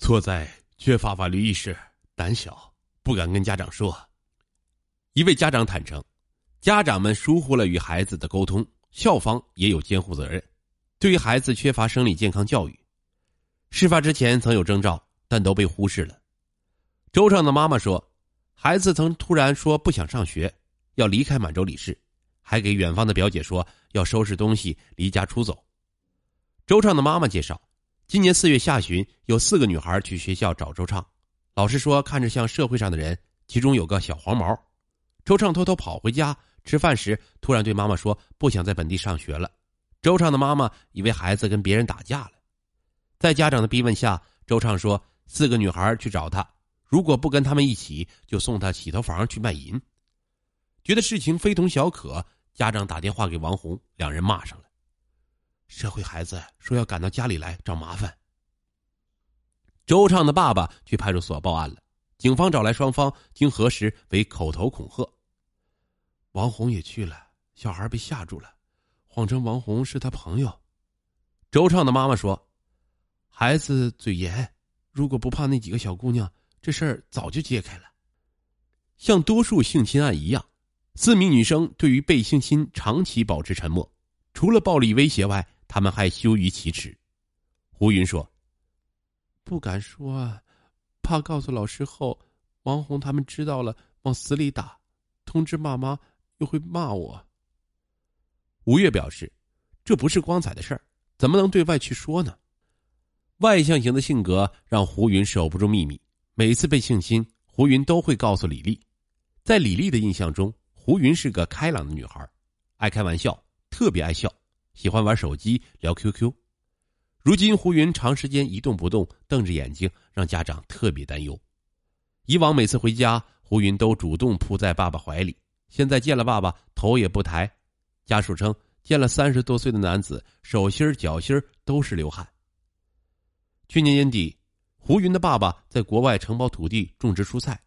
错在缺乏法律意识，胆小，不敢跟家长说。一位家长坦诚，家长们疏忽了与孩子的沟通，校方也有监护责任。对于孩子缺乏生理健康教育，事发之前曾有征兆，但都被忽视了。周畅的妈妈说，孩子曾突然说不想上学，要离开满洲里市，还给远方的表姐说要收拾东西离家出走。周畅的妈妈介绍。今年四月下旬，有四个女孩去学校找周畅，老师说看着像社会上的人，其中有个小黄毛。周畅偷偷跑回家吃饭时，突然对妈妈说不想在本地上学了。周畅的妈妈以为孩子跟别人打架了，在家长的逼问下，周畅说四个女孩去找他，如果不跟他们一起，就送他洗头房去卖淫。觉得事情非同小可，家长打电话给王红，两人骂上了。社会孩子说要赶到家里来找麻烦。周畅的爸爸去派出所报案了，警方找来双方，经核实为口头恐吓。王红也去了，小孩被吓住了，谎称王红是他朋友。周畅的妈妈说：“孩子嘴严，如果不怕那几个小姑娘，这事儿早就揭开了。”像多数性侵案一样，四名女生对于被性侵长期保持沉默，除了暴力威胁外。他们还羞于启齿，胡云说：“不敢说，怕告诉老师后，王红他们知道了往死里打，通知爸妈又会骂我。”吴越表示：“这不是光彩的事儿，怎么能对外去说呢？”外向型的性格让胡云守不住秘密，每次被性侵，胡云都会告诉李丽。在李丽的印象中，胡云是个开朗的女孩，爱开玩笑，特别爱笑。喜欢玩手机聊 QQ，如今胡云长时间一动不动，瞪着眼睛，让家长特别担忧。以往每次回家，胡云都主动扑在爸爸怀里，现在见了爸爸，头也不抬。家属称，见了三十多岁的男子，手心脚心都是流汗。去年年底，胡云的爸爸在国外承包土地种植蔬菜，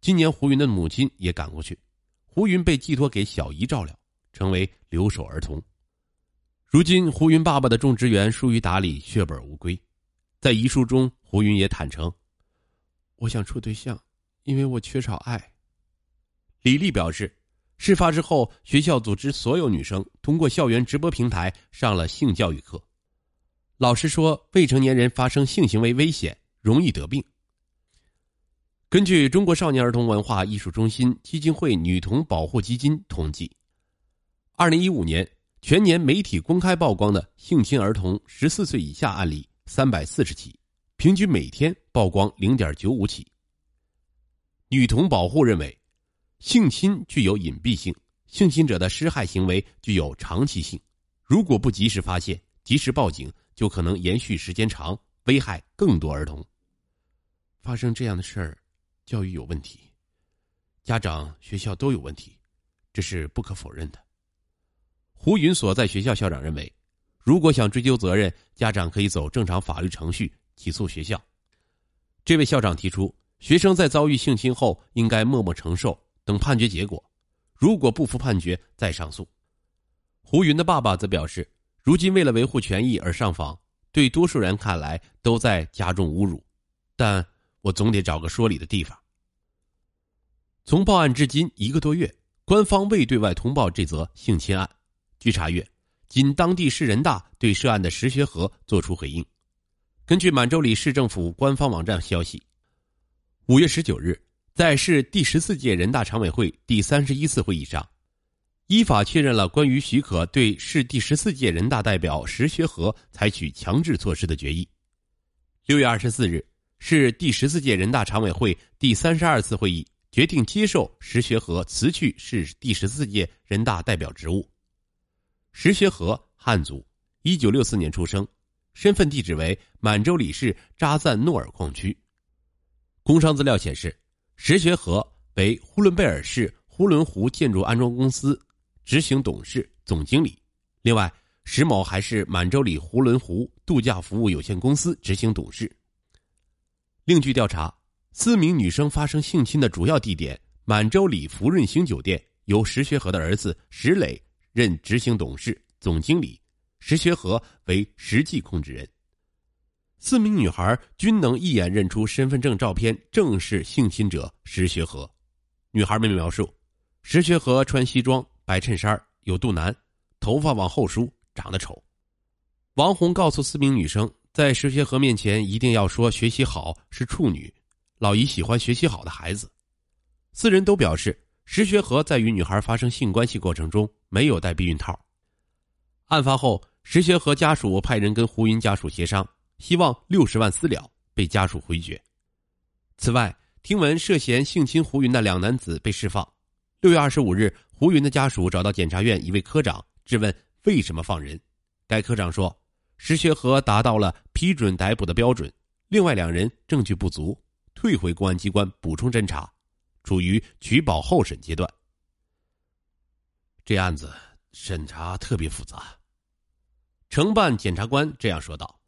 今年胡云的母亲也赶过去，胡云被寄托给小姨照料，成为留守儿童。如今，胡云爸爸的种植园疏于打理，血本无归。在遗书中，胡云也坦诚：“我想处对象，因为我缺少爱。”李丽表示，事发之后，学校组织所有女生通过校园直播平台上了性教育课。老师说，未成年人发生性行为危险，容易得病。根据中国少年儿童文化艺术中心基金会女童保护基金统计，二零一五年。全年媒体公开曝光的性侵儿童十四岁以下案例三百四十起，平均每天曝光零点九五起。女童保护认为，性侵具有隐蔽性，性侵者的施害行为具有长期性，如果不及时发现、及时报警，就可能延续时间长，危害更多儿童。发生这样的事儿，教育有问题，家长、学校都有问题，这是不可否认的。胡云所在学校校长认为，如果想追究责任，家长可以走正常法律程序起诉学校。这位校长提出，学生在遭遇性侵后应该默默承受，等判决结果，如果不服判决再上诉。胡云的爸爸则表示，如今为了维护权益而上访，对多数人看来都在加重侮辱，但我总得找个说理的地方。从报案至今一个多月，官方未对外通报这则性侵案。据查阅，仅当地市人大对涉案的石学和作出回应。根据满洲里市政府官方网站消息，五月十九日，在市第十四届人大常委会第三十一次会议上，依法确认了关于许可对市第十四届人大代表石学和采取强制措施的决议。六月二十四日，市第十四届人大常委会第三十二次会议决定接受石学和辞去市第十四届人大代表职务。石学和，汉族，一九六四年出生，身份地址为满洲里市扎赞诺尔矿区。工商资料显示，石学和为呼伦贝尔市呼伦湖建筑安装公司执行董事、总经理。另外，石某还是满洲里呼伦湖度假服务有限公司执行董事。另据调查，四名女生发生性侵的主要地点满洲里福润星酒店，由石学和的儿子石磊。任执行董事、总经理，石学和为实际控制人。四名女孩均能一眼认出身份证照片正是性侵者石学和。女孩们描述，石学和穿西装、白衬衫，有肚腩，头发往后梳，长得丑。王红告诉四名女生，在石学和面前一定要说学习好是处女，老姨喜欢学习好的孩子。四人都表示，石学和在与女孩发生性关系过程中没有戴避孕套。案发后，石学和家属派人跟胡云家属协商，希望六十万私了，被家属回绝。此外，听闻涉嫌性侵胡云的两男子被释放。六月二十五日，胡云的家属找到检察院一位科长，质问为什么放人。该科长说。石学和达到了批准逮捕的标准，另外两人证据不足，退回公安机关补充侦查，处于取保候审阶段。这案子审查特别复杂。承办检察官这样说道：“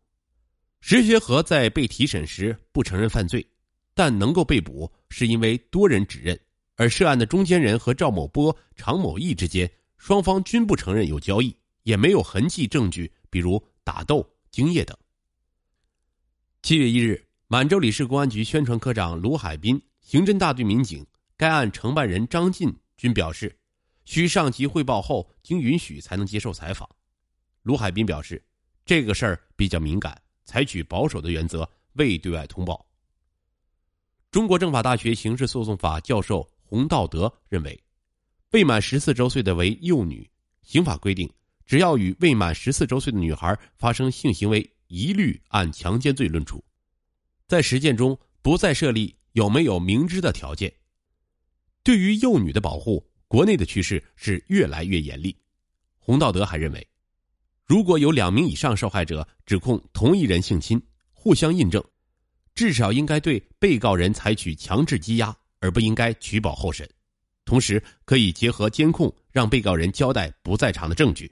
石学和在被提审时不承认犯罪，但能够被捕是因为多人指认，而涉案的中间人和赵某波、常某义之间，双方均不承认有交易，也没有痕迹证据，比如。”打斗、精液等。七月一日，满洲里市公安局宣传科长卢海滨、刑侦大队民警、该案承办人张进均表示，需上级汇报后经允许才能接受采访。卢海滨表示，这个事儿比较敏感，采取保守的原则，未对外通报。中国政法大学刑事诉讼法教授洪道德认为，未满十四周岁的为幼女，刑法规定。只要与未满十四周岁的女孩发生性行为，一律按强奸罪论处，在实践中不再设立有没有明知的条件。对于幼女的保护，国内的趋势是越来越严厉。洪道德还认为，如果有两名以上受害者指控同一人性侵，互相印证，至少应该对被告人采取强制羁押，而不应该取保候审。同时，可以结合监控，让被告人交代不在场的证据。